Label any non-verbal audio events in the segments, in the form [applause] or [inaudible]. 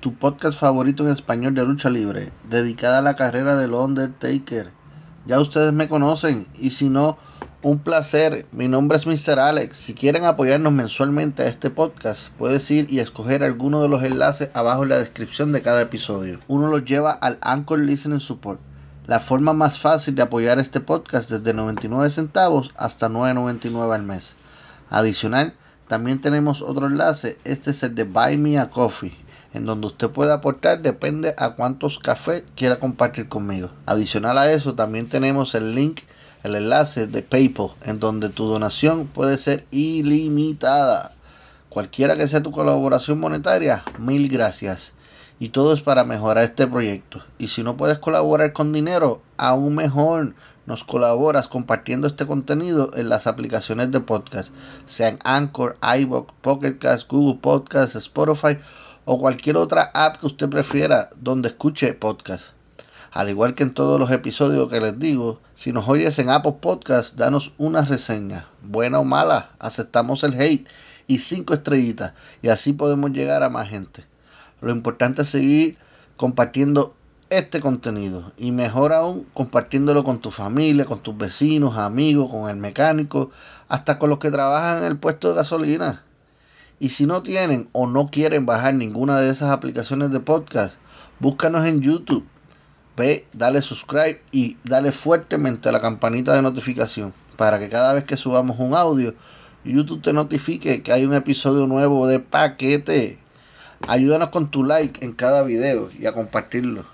tu podcast favorito en español de lucha libre, dedicada a la carrera del Undertaker. Ya ustedes me conocen y si no, un placer. Mi nombre es Mr. Alex. Si quieren apoyarnos mensualmente a este podcast, puedes ir y escoger alguno de los enlaces abajo en la descripción de cada episodio. Uno los lleva al Anchor Listening Support la forma más fácil de apoyar este podcast desde 99 centavos hasta 9.99 al mes. Adicional, también tenemos otro enlace, este es el de Buy Me a Coffee, en donde usted puede aportar depende a cuántos cafés quiera compartir conmigo. Adicional a eso, también tenemos el link, el enlace de PayPal, en donde tu donación puede ser ilimitada. Cualquiera que sea tu colaboración monetaria, mil gracias y todo es para mejorar este proyecto. Y si no puedes colaborar con dinero, aún mejor nos colaboras compartiendo este contenido en las aplicaciones de podcast, sean Anchor, iVoox, Pocket Cast, Google Podcast, Spotify o cualquier otra app que usted prefiera donde escuche podcast. Al igual que en todos los episodios que les digo, si nos oyes en Apple Podcast, danos una reseña, buena o mala, aceptamos el hate y cinco estrellitas y así podemos llegar a más gente. Lo importante es seguir compartiendo este contenido y mejor aún compartiéndolo con tu familia, con tus vecinos, amigos, con el mecánico, hasta con los que trabajan en el puesto de gasolina. Y si no tienen o no quieren bajar ninguna de esas aplicaciones de podcast, búscanos en YouTube. Ve, dale subscribe y dale fuertemente a la campanita de notificación para que cada vez que subamos un audio, YouTube te notifique que hay un episodio nuevo de paquete. Ayúdanos con tu like en cada video y a compartirlo.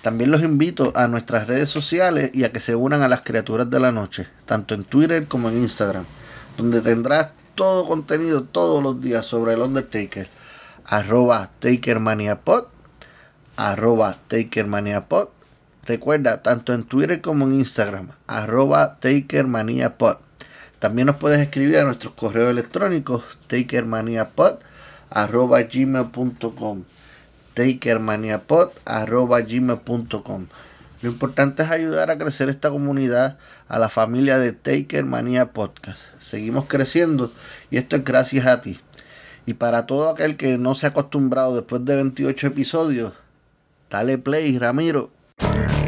También los invito a nuestras redes sociales y a que se unan a las criaturas de la noche, tanto en Twitter como en Instagram, donde tendrás todo contenido todos los días sobre el Undertaker. Arroba TakerManiaPod. Arroba TakerManiaPod. Recuerda, tanto en Twitter como en Instagram. Arroba TakerManiaPod. También nos puedes escribir a nuestros correos electrónicos takermaniapod arroba gmail.com takermaniapod arroba gmail.com lo importante es ayudar a crecer esta comunidad a la familia de Taker Manía Podcast. Seguimos creciendo y esto es gracias a ti. Y para todo aquel que no se ha acostumbrado después de 28 episodios, dale play, Ramiro.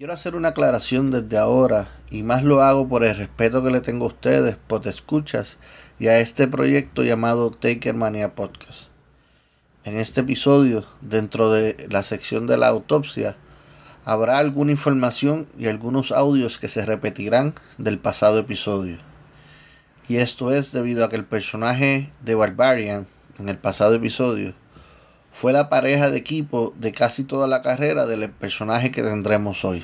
Quiero hacer una aclaración desde ahora y más lo hago por el respeto que le tengo a ustedes, por escuchas y a este proyecto llamado Taker Mania Podcast. En este episodio, dentro de la sección de la autopsia, habrá alguna información y algunos audios que se repetirán del pasado episodio. Y esto es debido a que el personaje de Barbarian en el pasado episodio fue la pareja de equipo de casi toda la carrera del personaje que tendremos hoy.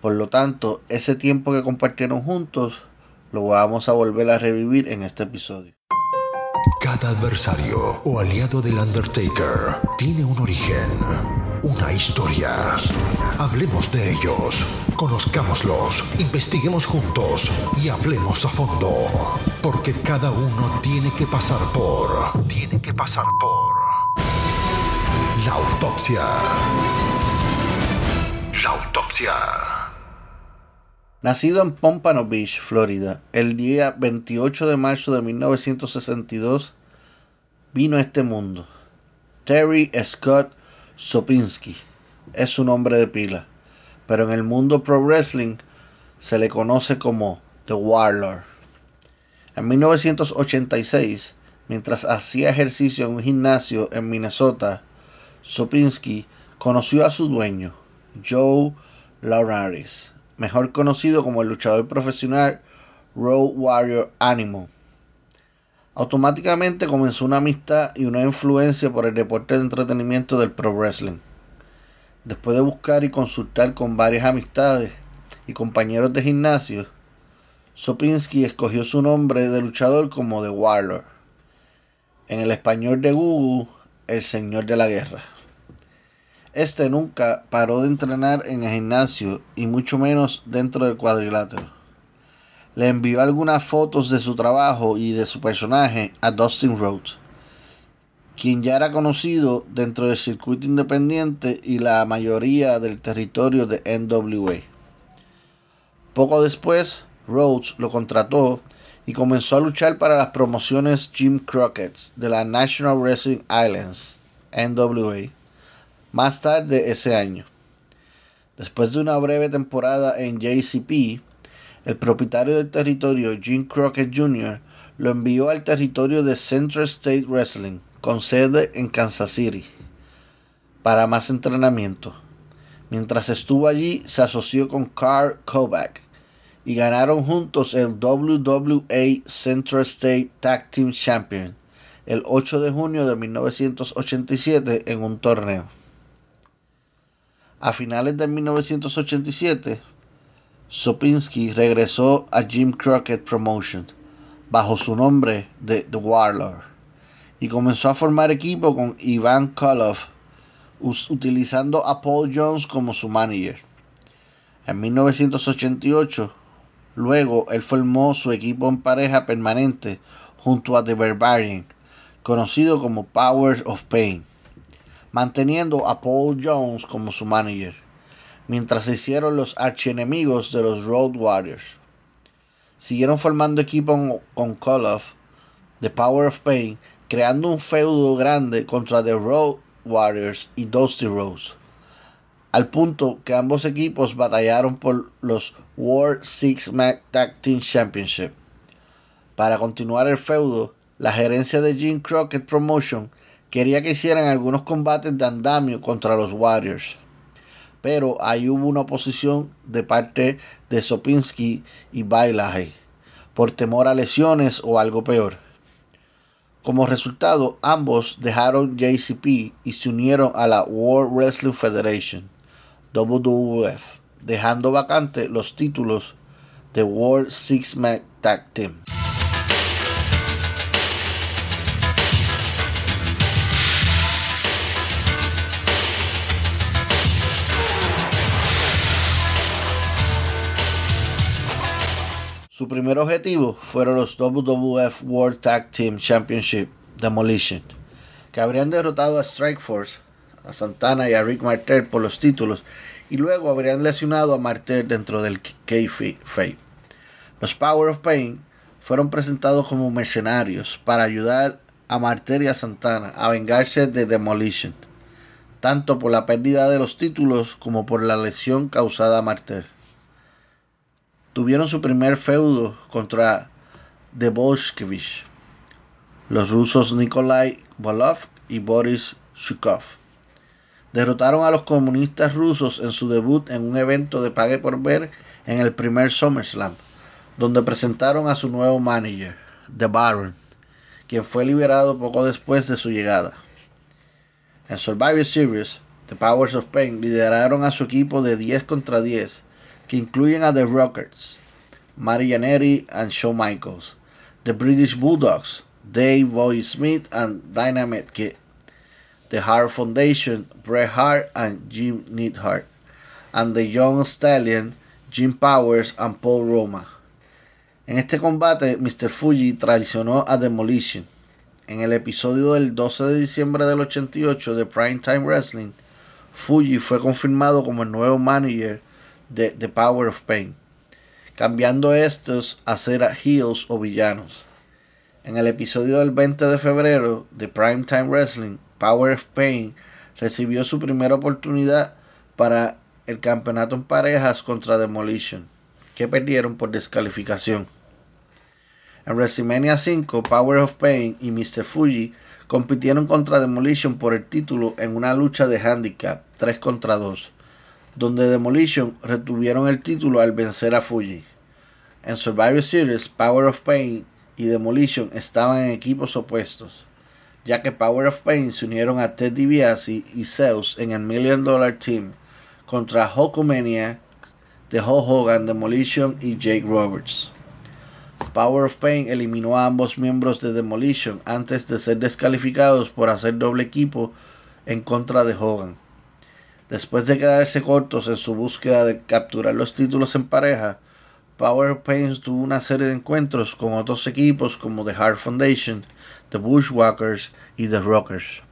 Por lo tanto, ese tiempo que compartieron juntos lo vamos a volver a revivir en este episodio. Cada adversario o aliado del Undertaker tiene un origen, una historia. Hablemos de ellos, conozcámoslos, investiguemos juntos y hablemos a fondo. Porque cada uno tiene que pasar por... Tiene que pasar por... La autopsia. La autopsia. Nacido en Pompano Beach, Florida, el día 28 de marzo de 1962, vino a este mundo. Terry Scott Sopinski es su nombre de pila, pero en el mundo pro wrestling se le conoce como The Warlord. En 1986, mientras hacía ejercicio en un gimnasio en Minnesota, Sopinski conoció a su dueño, Joe Laurentis, mejor conocido como el luchador profesional Road Warrior Animal. Automáticamente comenzó una amistad y una influencia por el deporte de entretenimiento del pro wrestling. Después de buscar y consultar con varias amistades y compañeros de gimnasio, Sopinski escogió su nombre de luchador como The Warlord. En el español de Google, el Señor de la Guerra. Este nunca paró de entrenar en el gimnasio y mucho menos dentro del cuadrilátero. Le envió algunas fotos de su trabajo y de su personaje a Dustin Rhodes, quien ya era conocido dentro del circuito independiente y la mayoría del territorio de NWA. Poco después, Rhodes lo contrató y comenzó a luchar para las promociones Jim Crockett de la National Wrestling Islands, NWA más tarde ese año. Después de una breve temporada en JCP, el propietario del territorio, Jim Crockett Jr., lo envió al territorio de Central State Wrestling, con sede en Kansas City, para más entrenamiento. Mientras estuvo allí, se asoció con Carl Kovac y ganaron juntos el WWA Central State Tag Team Champion el 8 de junio de 1987 en un torneo. A finales de 1987, Sopinski regresó a Jim Crockett Promotion bajo su nombre de The Warlord y comenzó a formar equipo con Ivan Koloff utilizando a Paul Jones como su manager. En 1988, luego él formó su equipo en pareja permanente junto a The Barbarian, conocido como Powers of Pain manteniendo a Paul Jones como su manager, mientras se hicieron los archienemigos de los Road Warriors. Siguieron formando equipo con of The Power of Pain, creando un feudo grande contra The Road Warriors y Dusty Rose, al punto que ambos equipos batallaron por los World Six Man Tag Team Championship. Para continuar el feudo, la gerencia de Jim Crockett Promotion quería que hicieran algunos combates de andamio contra los Warriors. Pero ahí hubo una oposición de parte de Sopinski y Bailaje por temor a lesiones o algo peor. Como resultado, ambos dejaron JCP y se unieron a la World Wrestling Federation, WWF, dejando vacante los títulos de World Six Man Tag Team. Su primer objetivo fueron los WWF World Tag Team Championship Demolition, que habrían derrotado a Strikeforce, a Santana y a Rick Martel por los títulos, y luego habrían lesionado a Martel dentro del K-Fate. Los Power of Pain fueron presentados como mercenarios para ayudar a Martel y a Santana a vengarse de Demolition, tanto por la pérdida de los títulos como por la lesión causada a Martel tuvieron su primer feudo contra The Bolshevik, los rusos Nikolai Volov y Boris Shukov. Derrotaron a los comunistas rusos en su debut en un evento de pague por ver en el primer SummerSlam, donde presentaron a su nuevo manager, The Baron, quien fue liberado poco después de su llegada. En Survivor Series, The Powers of Pain lideraron a su equipo de 10 contra 10 que incluyen a The Rockets, Marianetti and Shawn Michaels, The British Bulldogs, Dave Boy Smith and Dynamite Kid, The Hart Foundation, Bret Hart and Jim Neidhart, and the Young Stallion, Jim Powers and Paul Roma. En este combate, Mr. Fuji traicionó a Demolition. En el episodio del 12 de diciembre del 88 de Primetime Wrestling, Fuji fue confirmado como el nuevo manager de The Power of Pain, cambiando estos a ser heels o villanos. En el episodio del 20 de febrero de Primetime Wrestling, Power of Pain recibió su primera oportunidad para el campeonato en parejas contra Demolition, que perdieron por descalificación. En WrestleMania 5, Power of Pain y Mr. Fuji compitieron contra Demolition por el título en una lucha de handicap 3 contra 2, donde Demolition retuvieron el título al vencer a Fuji. En Survivor Series, Power of Pain y Demolition estaban en equipos opuestos, ya que Power of Pain se unieron a Ted DiBiase y Zeus en el Million Dollar Team contra Hulkamania de Hulk Hogan, Demolition y Jake Roberts. Power of Pain eliminó a ambos miembros de Demolition antes de ser descalificados por hacer doble equipo en contra de Hogan. Después de quedarse cortos en su búsqueda de capturar los títulos en pareja, Power Pains tuvo una serie de encuentros con otros equipos como The Heart Foundation, The Bushwhackers y The Rockers.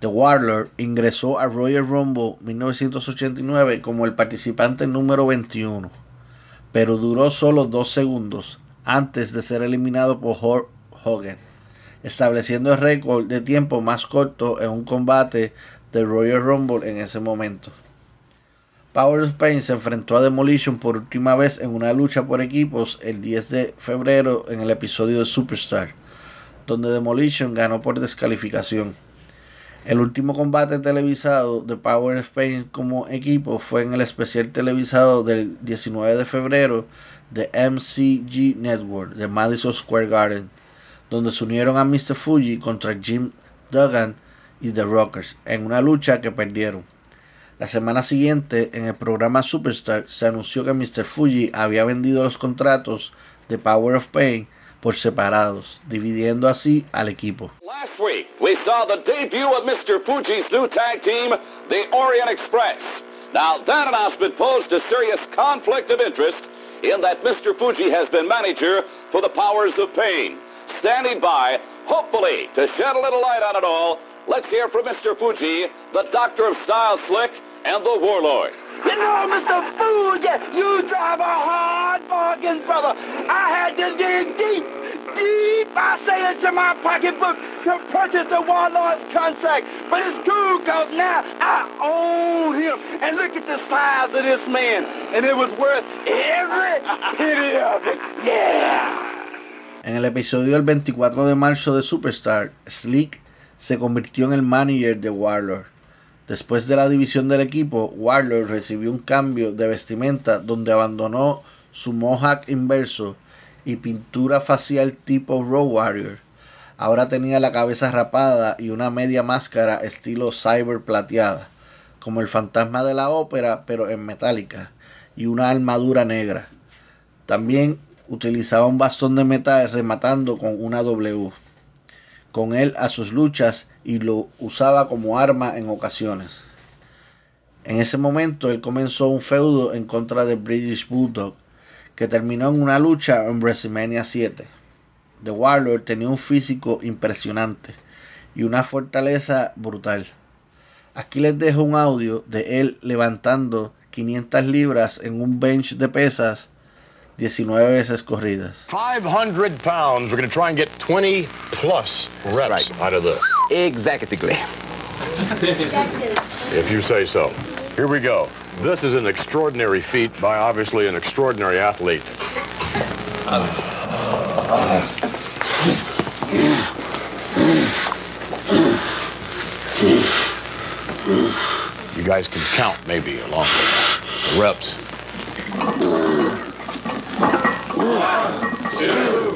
The Warlord ingresó a Royal Rumble 1989 como el participante número 21, pero duró solo dos segundos antes de ser eliminado por Hulk Hogan, estableciendo el récord de tiempo más corto en un combate de Royal Rumble en ese momento. Power of Pain se enfrentó a Demolition por última vez en una lucha por equipos el 10 de febrero en el episodio de Superstar, donde Demolition ganó por descalificación. El último combate televisado de Power of Pain como equipo fue en el especial televisado del 19 de febrero de MCG Network de Madison Square Garden, donde se unieron a Mr. Fuji contra Jim Duggan y The Rockers en una lucha que perdieron. La semana siguiente, en el programa Superstar, se anunció que Mr. Fuji había vendido los contratos de Power of Pain por separados, dividiendo así al equipo. Last week, we saw the debut of Mr. Fuji's new tag team, the Orient Express. Now, that announcement posed a serious conflict of interest in that Mr. Fuji has been manager for the Powers of Pain. Standing by, hopefully, to shed a little light on it all, let's hear from Mr. Fuji, the Doctor of Style Slick, and the Warlord. You know, Mr. Fuji, you drive a hard bargain, brother. I had to dig deep, deep, I say, into my pocketbook to purchase the Warlord's contract. But it's cool, because now I own him. And look at the size of this man. And it was worth every penny of it. Yeah. En el episodio del 24 de marzo de Superstar, Slick se convirtió en el manager de Warlord. Después de la división del equipo, Warlord recibió un cambio de vestimenta donde abandonó su mohawk inverso y pintura facial tipo Road Warrior. Ahora tenía la cabeza rapada y una media máscara estilo cyber plateada, como el fantasma de la ópera pero en metálica, y una armadura negra. También utilizaba un bastón de metal rematando con una W con él a sus luchas y lo usaba como arma en ocasiones. En ese momento él comenzó un feudo en contra de British Bulldog, que terminó en una lucha en WrestleMania 7. The Warlord tenía un físico impresionante y una fortaleza brutal. Aquí les dejo un audio de él levantando 500 libras en un bench de pesas 19 veces corridas. 500 pounds. We're going to try and get 20 plus reps right. out of this. Exactly. If you say so. Here we go. This is an extraordinary feat by obviously an extraordinary athlete. You guys can count maybe along with the reps. One, two,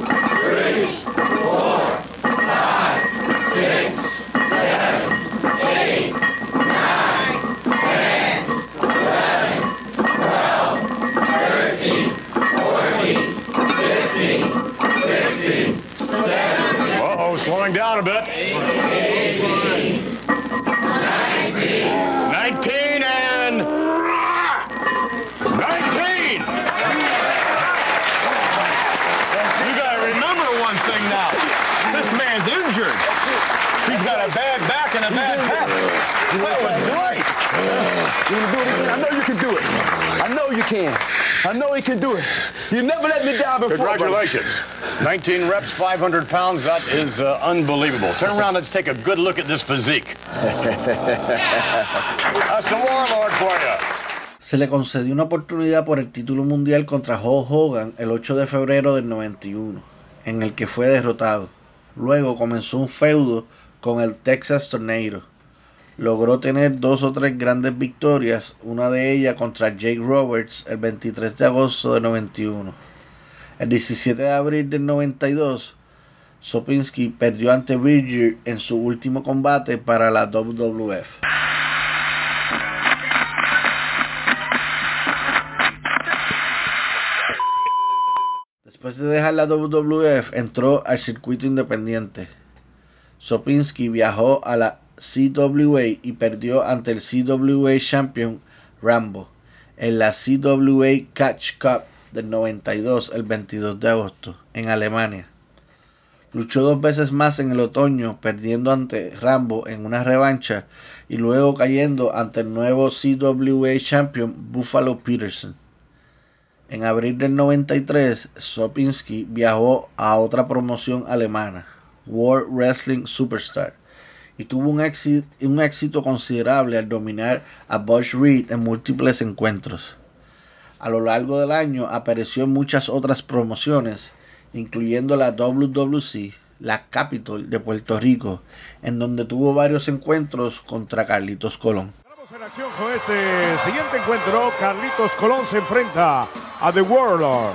I know he can do it. You never let me down before. brother. Congratulations. 19 reps, 500 pounds. That is uh, unbelievable. Turn around. Let's take a good look at this physique. [laughs] That's the warlord for you. Se le concedió una oportunidad por el título mundial contra Hulk Hogan el 8 de febrero del 91, en el que fue derrotado. Luego comenzó un feudo con el Texas Tornado. Logró tener dos o tres grandes victorias, una de ellas contra Jake Roberts el 23 de agosto del 91. El 17 de abril del 92, Sopinski perdió ante Bridger en su último combate para la WWF. Después de dejar la WWF, entró al circuito independiente. Sopinski viajó a la CWA y perdió ante el CWA Champion Rambo en la CWA Catch Cup del 92 el 22 de agosto en Alemania. Luchó dos veces más en el otoño, perdiendo ante Rambo en una revancha y luego cayendo ante el nuevo CWA Champion Buffalo Peterson. En abril del 93, Sopinski viajó a otra promoción alemana, World Wrestling Superstar, y tuvo un éxito, un éxito considerable al dominar a Bush Reed en múltiples encuentros. A lo largo del año apareció en muchas otras promociones, incluyendo la WWC, la Capitol de Puerto Rico, en donde tuvo varios encuentros contra Carlitos Colón. En acción con este siguiente encuentro. Carlitos Colón se enfrenta a The Warlord.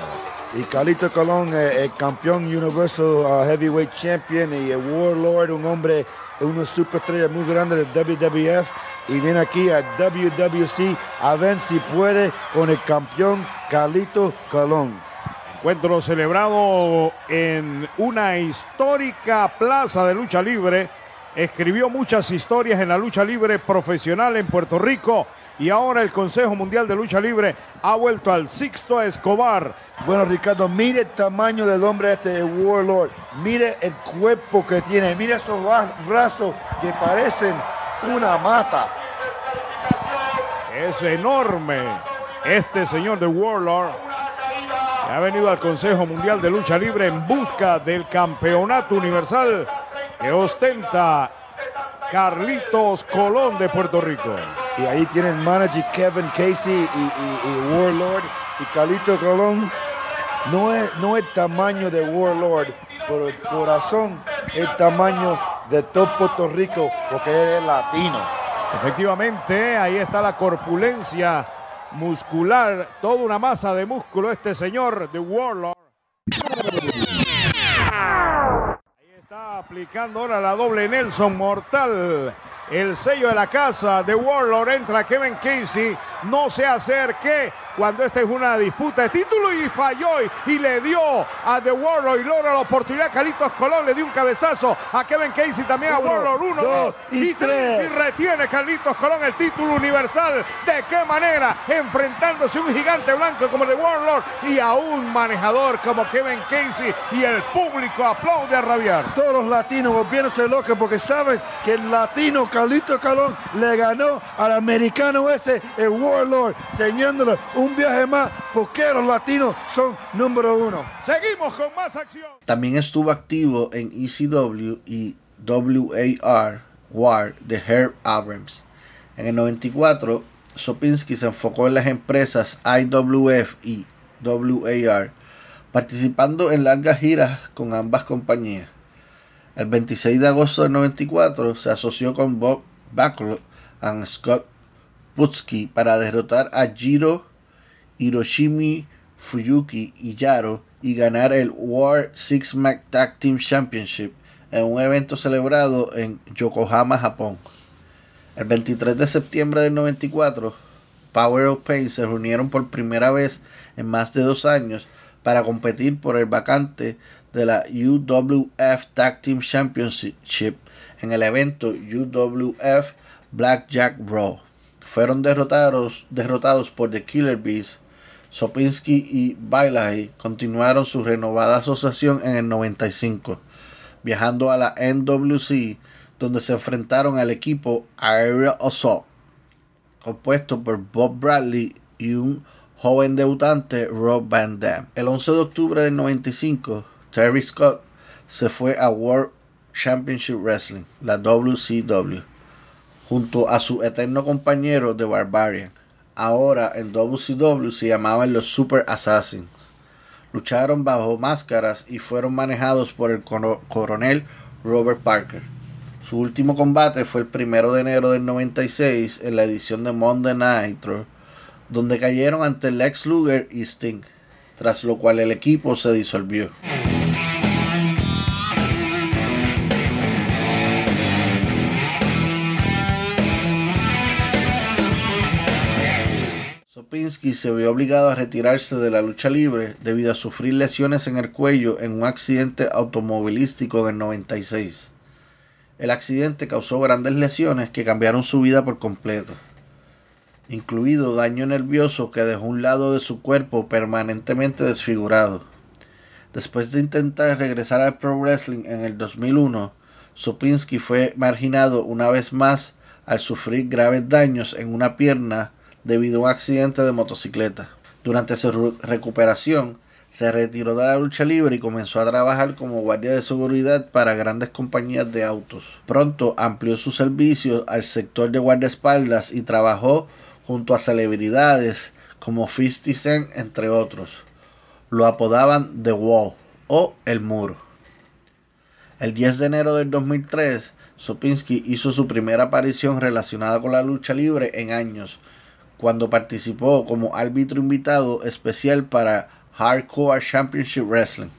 Y Carlito Colón, eh, el campeón Universal uh, Heavyweight Champion y el Warlord, un hombre, una superestrella muy grande de WWF. Y viene aquí a WWC a ver si puede con el campeón Carlito Colón. Encuentro celebrado en una histórica plaza de lucha libre. Escribió muchas historias en la lucha libre profesional en Puerto Rico. Y ahora el Consejo Mundial de Lucha Libre ha vuelto al Sixto Escobar. Bueno, Ricardo, mire el tamaño del hombre este, Warlord. Mire el cuerpo que tiene. Mire esos bra- brazos que parecen una mata. Es enorme este señor de Warlord. que Ha venido al Consejo Mundial de Lucha Libre en busca del campeonato universal que ostenta Carlitos Colón de Puerto Rico. Y ahí tienen manager Kevin Casey y, Warlord. Y Carlito Colón no es, no el tamaño de Warlord, pero el corazón es tamaño de todo Puerto Rico, porque él es latino. Efectivamente, ahí está la corpulencia muscular, toda una masa de músculo este señor de Warlord. Ahí está aplicando ahora la doble Nelson mortal. El sello de la casa de Warlord entra Kevin Casey. No se acerque cuando esta es una disputa de título y falló y, y le dio a The Warlord y logra la oportunidad. Carlitos Colón le dio un cabezazo a Kevin Casey también a Warlord. Uno, dos y tres. Y retiene Carlitos Colón el título universal. ¿De qué manera? Enfrentándose a un gigante blanco como The Warlord y a un manejador como Kevin Casey y el público aplaude a rabiar. Todos los latinos volviéndose locos porque saben que el latino Carlito Colón le ganó al americano ese, el Warlord, enseñándole un viaje más porque los latinos son número uno. Seguimos con más acción. También estuvo activo en ECW y WAR War de Herb Abrams. En el 94, Sopinski se enfocó en las empresas IWF y WAR, participando en largas giras con ambas compañías. El 26 de agosto del 94 se asoció con Bob Backlund y Scott Putski para derrotar a Jiro Hiroshimi Fuyuki y Yaro y ganar el War Six Man Tag Team Championship en un evento celebrado en Yokohama, Japón. El 23 de septiembre del 94, Power of Pain se reunieron por primera vez en más de dos años para competir por el vacante de la UWF Tag Team Championship en el evento UWF Blackjack Brawl. Fueron derrotados, derrotados por The Killer Bees, Sopinski y Bailahi continuaron su renovada asociación en el 95, viajando a la NWC, donde se enfrentaron al equipo Aerial Assault, compuesto por Bob Bradley y un joven debutante Rob Van Dam. El 11 de octubre del 95, Terry Scott se fue a World Championship Wrestling, la WCW, junto a su eterno compañero The Barbarian. Ahora en WCW se llamaban los Super Assassins. Lucharon bajo máscaras y fueron manejados por el coronel Robert Parker. Su último combate fue el primero de enero del 96 en la edición de Monday Nitro, donde cayeron ante Lex Luger y Sting, tras lo cual el equipo se disolvió. Sopinski se vio obligado a retirarse de la lucha libre debido a sufrir lesiones en el cuello en un accidente automovilístico en el 96. El accidente causó grandes lesiones que cambiaron su vida por completo, incluido daño nervioso que dejó un lado de su cuerpo permanentemente desfigurado. Después de intentar regresar al pro wrestling en el 2001, Sopinski fue marginado una vez más al sufrir graves daños en una pierna debido a un accidente de motocicleta. Durante su recuperación, se retiró de la lucha libre y comenzó a trabajar como guardia de seguridad para grandes compañías de autos. Pronto amplió sus servicios al sector de guardaespaldas y trabajó junto a celebridades como 50 Cent, entre otros. Lo apodaban The Wall o El Muro. El 10 de enero del 2003, Sopinski hizo su primera aparición relacionada con la lucha libre en años, cuando participó como árbitro invitado especial para Hardcore Championship Wrestling.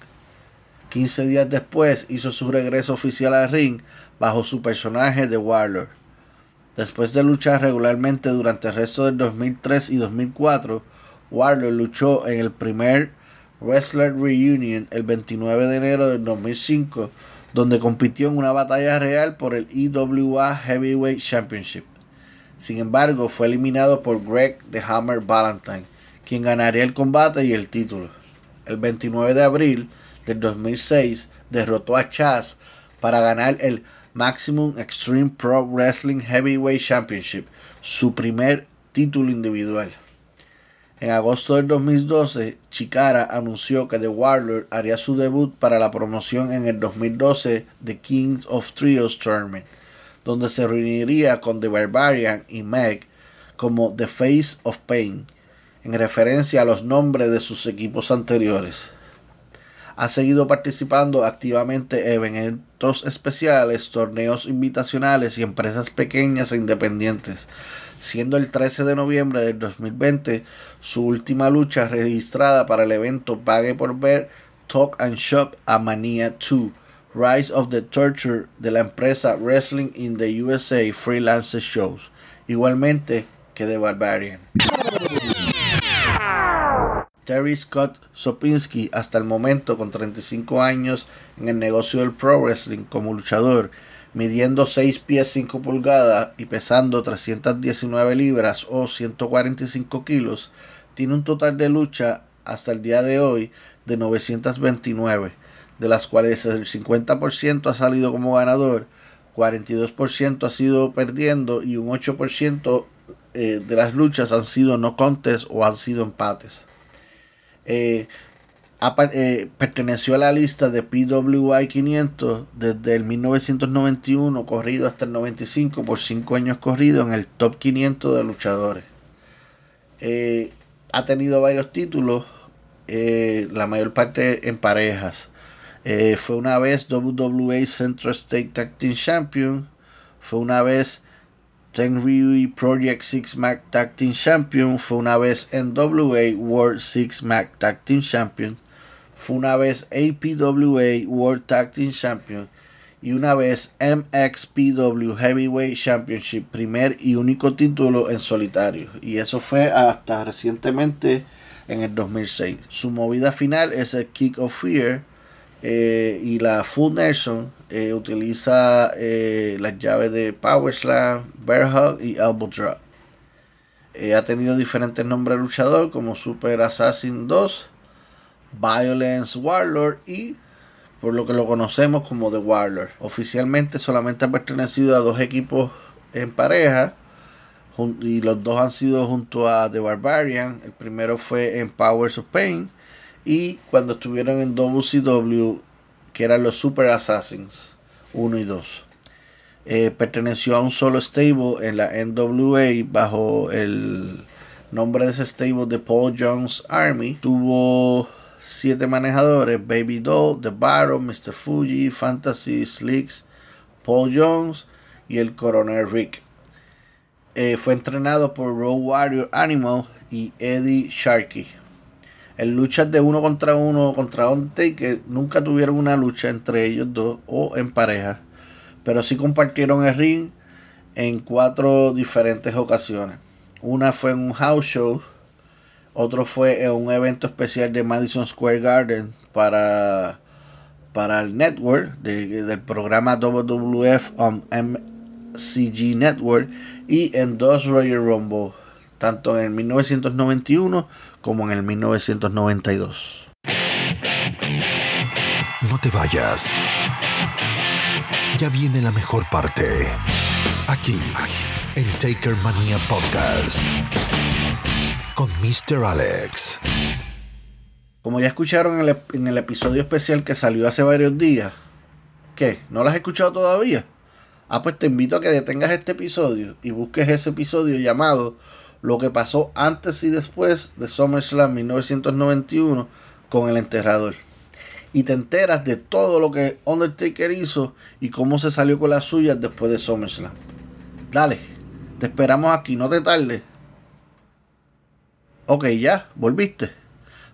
15 días después hizo su regreso oficial al ring bajo su personaje de Warlord. Después de luchar regularmente durante el resto del 2003 y 2004, Warlord luchó en el primer Wrestler Reunion el 29 de enero del 2005, donde compitió en una batalla real por el IWA Heavyweight Championship. Sin embargo, fue eliminado por Greg The Hammer Valentine, quien ganaría el combate y el título. El 29 de abril del 2006 derrotó a Chaz para ganar el Maximum Extreme Pro Wrestling Heavyweight Championship, su primer título individual. En agosto del 2012, Chikara anunció que The Warlord haría su debut para la promoción en el 2012 de Kings of Trios Tournament donde se reuniría con The Barbarian y Meg como The Face of Pain, en referencia a los nombres de sus equipos anteriores. Ha seguido participando activamente en eventos especiales, torneos invitacionales y empresas pequeñas e independientes, siendo el 13 de noviembre del 2020 su última lucha registrada para el evento Pague por Ver Talk and Shop a Mania 2 Rise of the Torture de la empresa Wrestling in the USA Freelance Shows, igualmente que The Barbarian. Terry Scott Sopinski, hasta el momento con 35 años en el negocio del pro wrestling como luchador, midiendo 6 pies 5 pulgadas y pesando 319 libras o 145 kilos, tiene un total de lucha hasta el día de hoy de 929 de las cuales el 50% ha salido como ganador, 42% ha sido perdiendo y un 8% eh, de las luchas han sido no contes o han sido empates. Eh, eh, perteneció a la lista de PWI 500 desde el 1991 corrido hasta el 95 por 5 años corrido en el top 500 de luchadores. ha tenido varios títulos, la mayor parte en parejas. Eh, fue una vez WWA Central State Tag Team Champion. Fue una vez Tenryu Project Six Mac Tag Team Champion. Fue una vez NWA World Six Mac Tag Team Champion. Fue una vez APWA World Tag Team Champion. Y una vez MXPW Heavyweight Championship, primer y único título en solitario. Y eso fue hasta recientemente en el 2006. Su movida final es el Kick of Fear eh, y la Full Nelson eh, utiliza eh, las llaves de Power Slam, Bear y Elbow Drop. Ha tenido diferentes nombres luchador como Super Assassin 2, Violence Warlord y por lo que lo conocemos como The Warlord. Oficialmente solamente ha pertenecido a dos equipos en pareja y los dos han sido junto a The Barbarian. El primero fue en Powers of Pain y cuando estuvieron en WCW, que eran los Super Assassins 1 y 2. Eh, perteneció a un solo stable en la NWA bajo el nombre de ese stable de Paul Jones Army. Tuvo siete manejadores: Baby Doll, The Baron, Mr. Fuji, Fantasy, Slicks, Paul Jones y el Coronel Rick. Eh, fue entrenado por Road Warrior Animal y Eddie Sharkey. En luchas de uno contra uno contra Undertaker nunca tuvieron una lucha entre ellos dos o en pareja, pero sí compartieron el ring en cuatro diferentes ocasiones. Una fue en un house show, otro fue en un evento especial de Madison Square Garden para, para el network del programa WWF on MCG Network y en dos Royal Rumble, tanto en el 1991 como en el 1992. No te vayas. Ya viene la mejor parte. Aquí, en Taker Mania Podcast. Con Mr. Alex. Como ya escucharon en el, en el episodio especial que salió hace varios días. ¿Qué? ¿No lo has escuchado todavía? Ah, pues te invito a que detengas este episodio y busques ese episodio llamado Lo que pasó antes y después de SummerSlam 1991 con el enterrador. Y te enteras de todo lo que Undertaker hizo y cómo se salió con las suyas después de SummerSlam. Dale, te esperamos aquí, no te tardes. Ok, ya, volviste.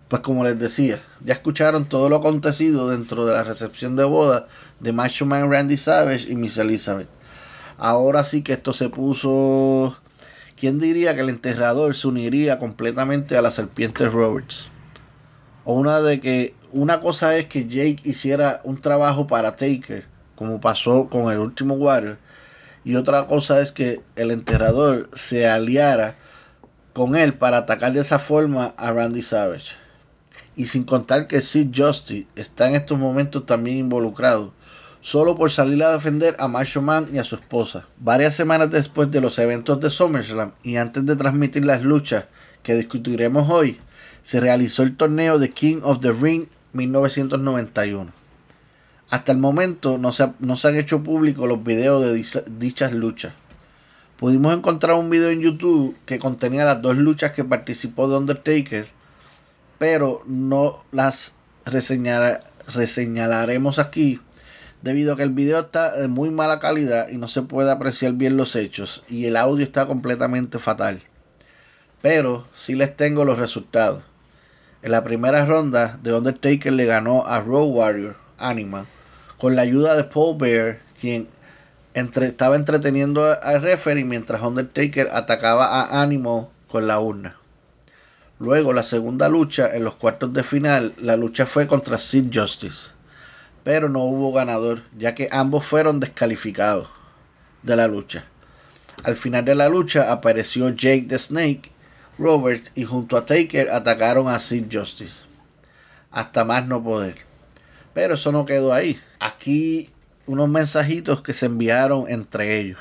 Pues como les decía, ya escucharon todo lo acontecido dentro de la recepción de boda de Macho Man Randy Savage y Miss Elizabeth. Ahora sí que esto se puso... ¿Quién diría que el enterrador se uniría completamente a la serpiente Roberts? O una de que una cosa es que Jake hiciera un trabajo para Taker, como pasó con el último Warrior, y otra cosa es que el enterrador se aliara con él para atacar de esa forma a Randy Savage. Y sin contar que Sid Justice está en estos momentos también involucrado, solo por salir a defender a Macho Man y a su esposa. Varias semanas después de los eventos de SummerSlam y antes de transmitir las luchas que discutiremos hoy, se realizó el torneo de King of the Ring 1991. Hasta el momento no se, no se han hecho públicos los videos de dichas luchas. Pudimos encontrar un video en YouTube que contenía las dos luchas que participó de Undertaker, pero no las reseñalaremos aquí debido a que el video está de muy mala calidad y no se puede apreciar bien los hechos y el audio está completamente fatal. Pero sí les tengo los resultados. En la primera ronda, The Undertaker le ganó a Road Warrior Animal con la ayuda de Paul Bear, quien estaba entreteniendo al referee mientras Undertaker atacaba a Animal con la urna. Luego, la segunda lucha en los cuartos de final, la lucha fue contra Sid Justice, pero no hubo ganador, ya que ambos fueron descalificados de la lucha. Al final de la lucha apareció Jake the Snake Roberts y junto a Taker atacaron a Sid Justice. Hasta más no poder. Pero eso no quedó ahí. Aquí unos mensajitos que se enviaron entre ellos.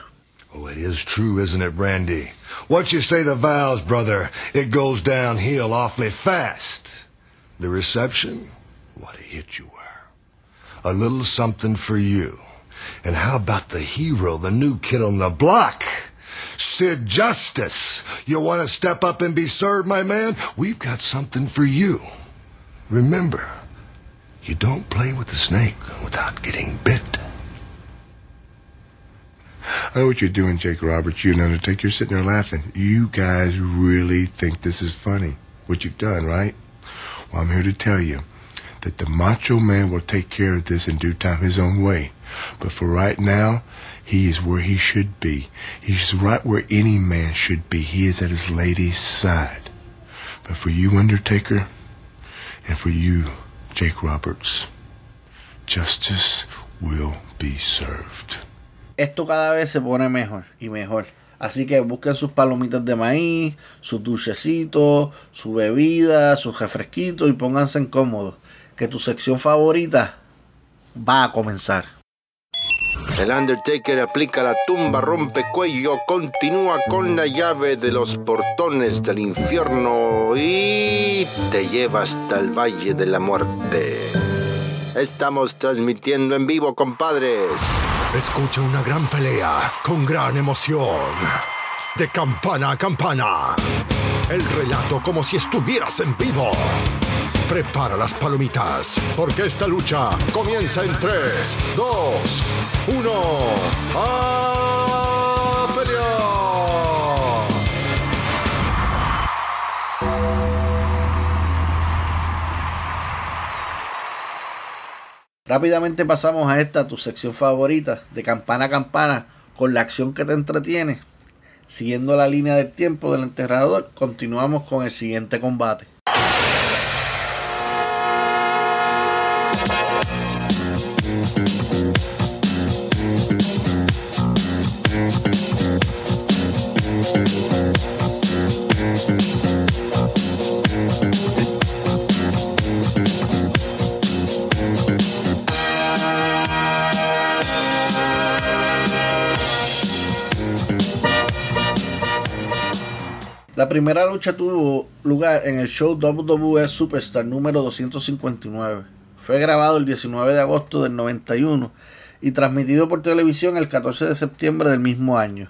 Oh, it is true, isn't it, Randy? Once you say the vows, brother, it goes downhill awfully fast. The reception? What a hit you. A little something for you. And how about the hero, the new kid on the block? Sid Justice. You want to step up and be served, my man? We've got something for you. Remember, you don't play with the snake without getting bit. I know what you're doing, Jake Roberts. You and Undertaker. You're sitting there laughing. You guys really think this is funny, what you've done, right? Well, I'm here to tell you that the Macho Man will take care of this in due time his own way. But for right now, he is where he should be. He's right where any man should be. He is at his lady's side. But for you, Undertaker, and for you, Jake Roberts, justice will be served. Esto cada vez se pone mejor y mejor. Así que busquen sus palomitas de maíz, sus dulcecitos, su bebida, sus refresquitos y pónganse cómodos. Que tu sección favorita va a comenzar. El Undertaker aplica la tumba, rompe cuello, continúa con la llave de los portones del infierno y te lleva hasta el Valle de la Muerte. Estamos transmitiendo en vivo, compadres. Escucha una gran pelea con gran emoción. De campana a campana. El relato como si estuvieras en vivo. Prepara las palomitas, porque esta lucha comienza en 3, 2, 1. ¡A pelear! Rápidamente pasamos a esta, tu sección favorita, de campana a campana, con la acción que te entretiene. Siguiendo la línea del tiempo del enterrador, continuamos con el siguiente combate. Primera lucha tuvo lugar en el show WWE Superstar número 259. Fue grabado el 19 de agosto del 91 y transmitido por televisión el 14 de septiembre del mismo año.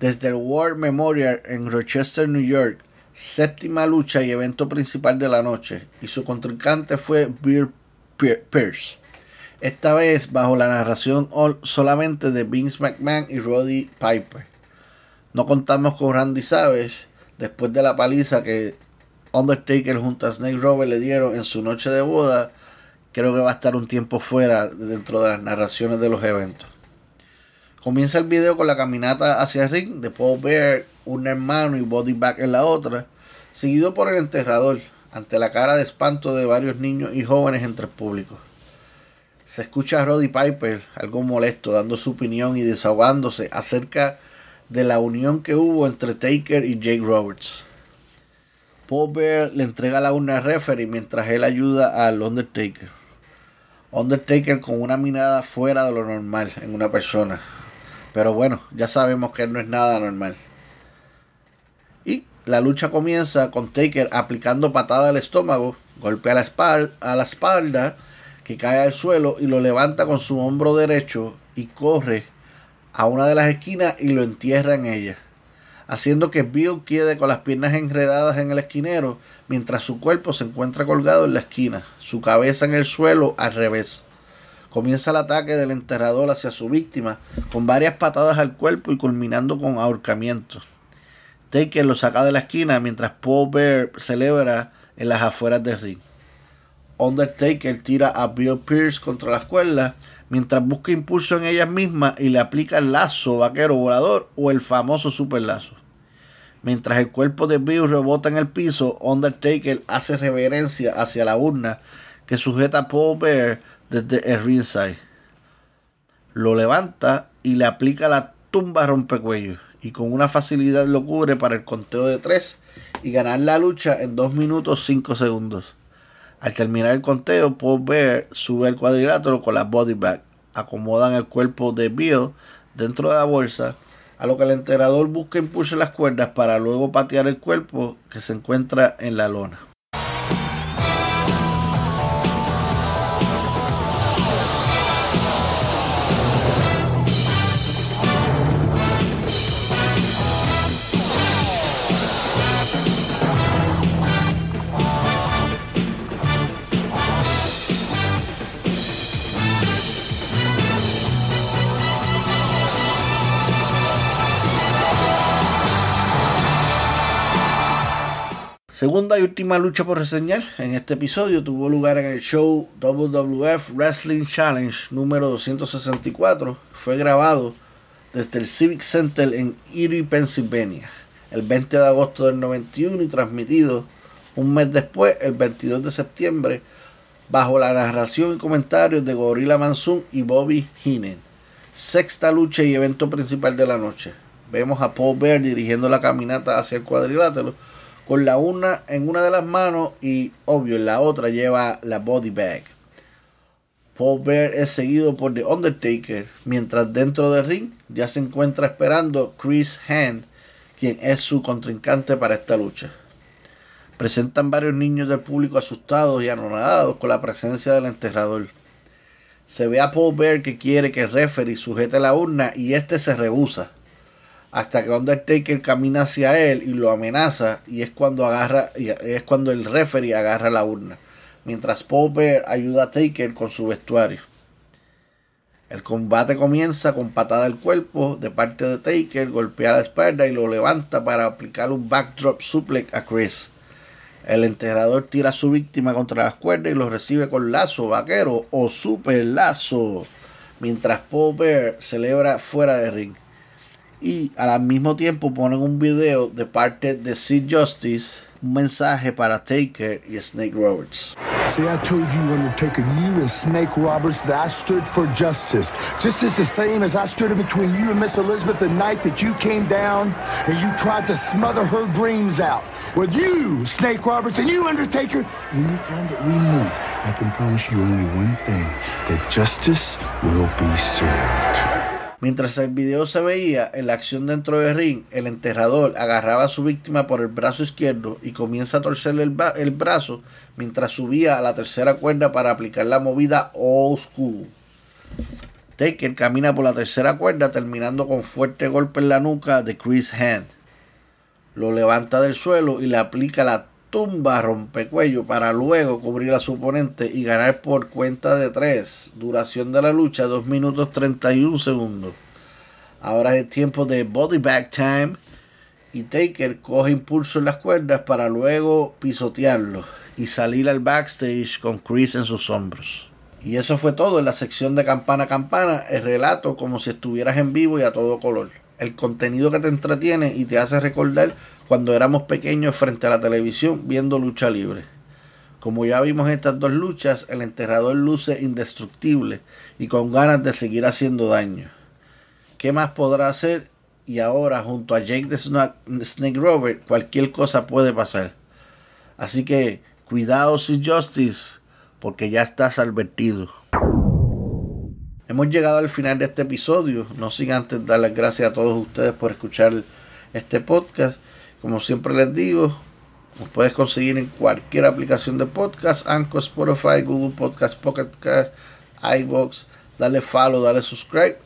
Desde el War Memorial en Rochester, New York, séptima lucha y evento principal de la noche, y su contrincante fue Bill Pierce. Esta vez bajo la narración solamente de Vince McMahon y Roddy Piper. No contamos con Randy Savage, después de la paliza que Undertaker junto a Snake Rover le dieron en su noche de boda, creo que va a estar un tiempo fuera dentro de las narraciones de los eventos. Comienza el video con la caminata hacia el ring de Paul Bear, un hermano y Body Bag en la otra, seguido por el enterrador, ante la cara de espanto de varios niños y jóvenes entre el público. Se escucha a Roddy Piper, algo molesto, dando su opinión y desahogándose acerca de la unión que hubo entre Taker y Jake Roberts. Paul le entrega la urna al referee mientras él ayuda al Undertaker. Undertaker con una mirada fuera de lo normal en una persona. Pero bueno, ya sabemos que él no es nada normal. Y la lucha comienza con Taker aplicando patada al estómago, golpe a la, a la espalda, que cae al suelo y lo levanta con su hombro derecho y corre a una de las esquinas y lo entierra en ella, haciendo que Bill quede con las piernas enredadas en el esquinero mientras su cuerpo se encuentra colgado en la esquina, su cabeza en el suelo al revés. Comienza el ataque del enterrador hacia su víctima con varias patadas al cuerpo y culminando con ahorcamiento. Taker lo saca de la esquina mientras Paul Bear celebra en las afueras del ring. Undertaker tira a Bill Pierce contra las cuerdas mientras busca impulso en ellas mismas y le aplica el lazo vaquero volador o el famoso super lazo. Mientras el cuerpo de Bill rebota en el piso, Undertaker hace reverencia hacia la urna que sujeta a Paul Bear desde el ringside. Lo levanta y le aplica la tumba rompecuellos y con una facilidad lo cubre para el conteo de 3 y ganar la lucha en 2 minutos 5 segundos. Al terminar el conteo, Paul Bear sube el cuadrilátero con la body bag. Acomodan el cuerpo de Bill dentro de la bolsa, a lo que el enterrador busca impulsar las cuerdas para luego patear el cuerpo que se encuentra en la lona. Segunda y última lucha por reseñar en este episodio tuvo lugar en el show WWF Wrestling Challenge número 264. Fue grabado desde el Civic Center en Erie, Pennsylvania, el 20 de agosto del 91 y transmitido un mes después, el 22 de septiembre, bajo la narración y comentarios de Gorilla Monsoon y Bobby Heenan. Sexta lucha y evento principal de la noche. vemos a Paul Bear dirigiendo la caminata hacia el cuadrilátero con la una en una de las manos y obvio en la otra lleva la body bag. Paul Bear es seguido por The Undertaker, mientras dentro del ring ya se encuentra esperando Chris Hand, quien es su contrincante para esta lucha. Presentan varios niños del público asustados y anonadados con la presencia del enterrador. Se ve a Paul Bear que quiere que el referee sujete la urna y este se rehúsa. Hasta que Undertaker camina hacia él y lo amenaza y es cuando agarra y es cuando el referee agarra la urna mientras Bear ayuda a Taker con su vestuario. El combate comienza con patada al cuerpo de parte de Taker, golpea la espalda y lo levanta para aplicar un backdrop suplex a Chris. El enterrador tira a su víctima contra las cuerdas y lo recibe con lazo vaquero o super lazo, mientras Bear celebra fuera de ring. Y al mismo tiempo ponen un video de parte de Sid Justice un mensaje para Taker y Snake Roberts. See, I told you, Undertaker, you and Snake Roberts, that I stood for justice. Just as the same as I stood between you and Miss Elizabeth the night that you came down and you tried to smother her dreams out. With you, Snake Roberts, and you, Undertaker, anytime that we meet, I can promise you only one thing, that justice will be served. Mientras el video se veía, en la acción dentro del ring, el enterrador agarraba a su víctima por el brazo izquierdo y comienza a torcerle el, el brazo mientras subía a la tercera cuerda para aplicar la movida old school. Taker camina por la tercera cuerda terminando con fuerte golpe en la nuca de Chris Hand. Lo levanta del suelo y le aplica la tumba rompecuello para luego cubrir a su oponente y ganar por cuenta de 3. Duración de la lucha 2 minutos 31 segundos. Ahora es tiempo de body back time y Taker coge impulso en las cuerdas para luego pisotearlo y salir al backstage con Chris en sus hombros. Y eso fue todo en la sección de campana a campana, el relato como si estuvieras en vivo y a todo color. El contenido que te entretiene y te hace recordar cuando éramos pequeños frente a la televisión viendo lucha libre. Como ya vimos estas dos luchas, el enterrador luce indestructible y con ganas de seguir haciendo daño. ¿Qué más podrá hacer? Y ahora, junto a Jake the Snake Robert, cualquier cosa puede pasar. Así que, cuidado si Justice, porque ya estás advertido. Hemos llegado al final de este episodio. No sin antes dar las gracias a todos ustedes por escuchar este podcast. Como siempre les digo, nos puedes conseguir en cualquier aplicación de podcast, Anchor, Spotify, Google Podcast, Pocket Cast, iBox. Dale follow, dale subscribe.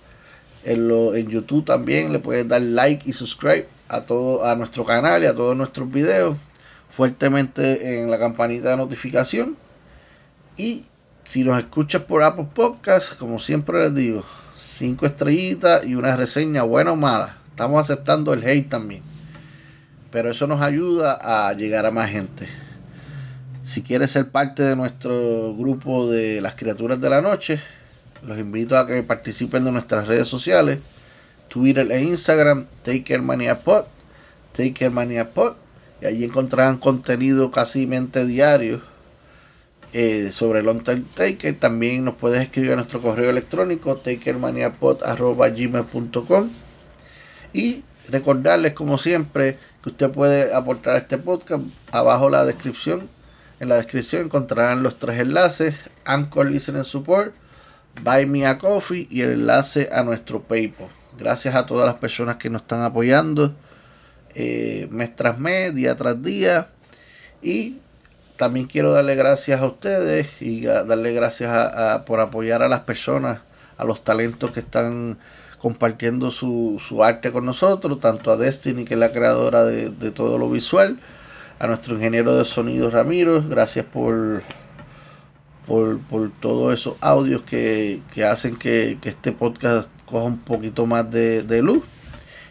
En, lo, en YouTube también le puedes dar like y subscribe a todo a nuestro canal y a todos nuestros videos. Fuertemente en la campanita de notificación. Y si nos escuchas por Apple Podcast, como siempre les digo, cinco estrellitas y una reseña buena o mala. Estamos aceptando el hate también pero eso nos ayuda a llegar a más gente. Si quieres ser parte de nuestro grupo de las criaturas de la noche, los invito a que participen de nuestras redes sociales, Twitter e Instagram, TakerManiaPod, TakerManiaPod, y allí encontrarán contenido casi mente diario eh, sobre el Undertaker. También nos puedes escribir a nuestro correo electrónico, takermaniapod.gmail.com y recordarles como siempre que usted puede aportar a este podcast. Abajo la descripción, en la descripción encontrarán los tres enlaces, Anchor Listening Support, Buy Me a Coffee y el enlace a nuestro PayPal. Gracias a todas las personas que nos están apoyando eh, mes tras mes, día tras día. Y también quiero darle gracias a ustedes y darle gracias por apoyar a las personas, a los talentos que están compartiendo su, arte con nosotros, tanto a Destiny, que es la creadora de, todo lo visual, a nuestro ingeniero de sonido Ramiro, gracias por, por, todos esos audios que, hacen que, este podcast coja un poquito más de, luz.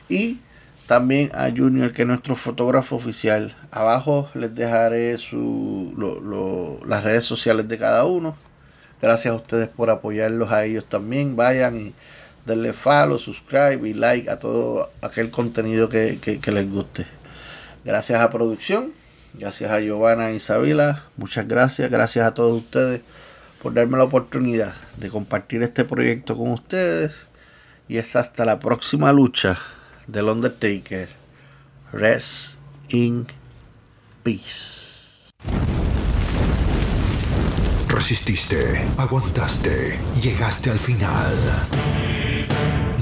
Y también a Junior, que es nuestro fotógrafo oficial. Abajo les dejaré su, las redes sociales de cada uno. Gracias a ustedes por apoyarlos a ellos también. Vayan y darle follow, subscribe y like a todo aquel contenido que, les guste. Gracias a producción, gracias a Giovanna y Isabela, muchas gracias, gracias a todos ustedes por darme la oportunidad de compartir este proyecto con ustedes y es hasta la próxima lucha del Undertaker. Rest in peace. Resististe, aguantaste, llegaste al final.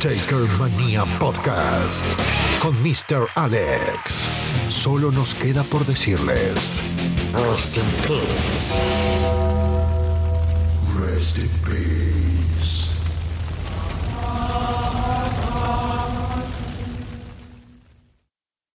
Taker Mania Podcast con Mr. Alex. Solo nos queda por decirles. Rest in peace. Rest in peace.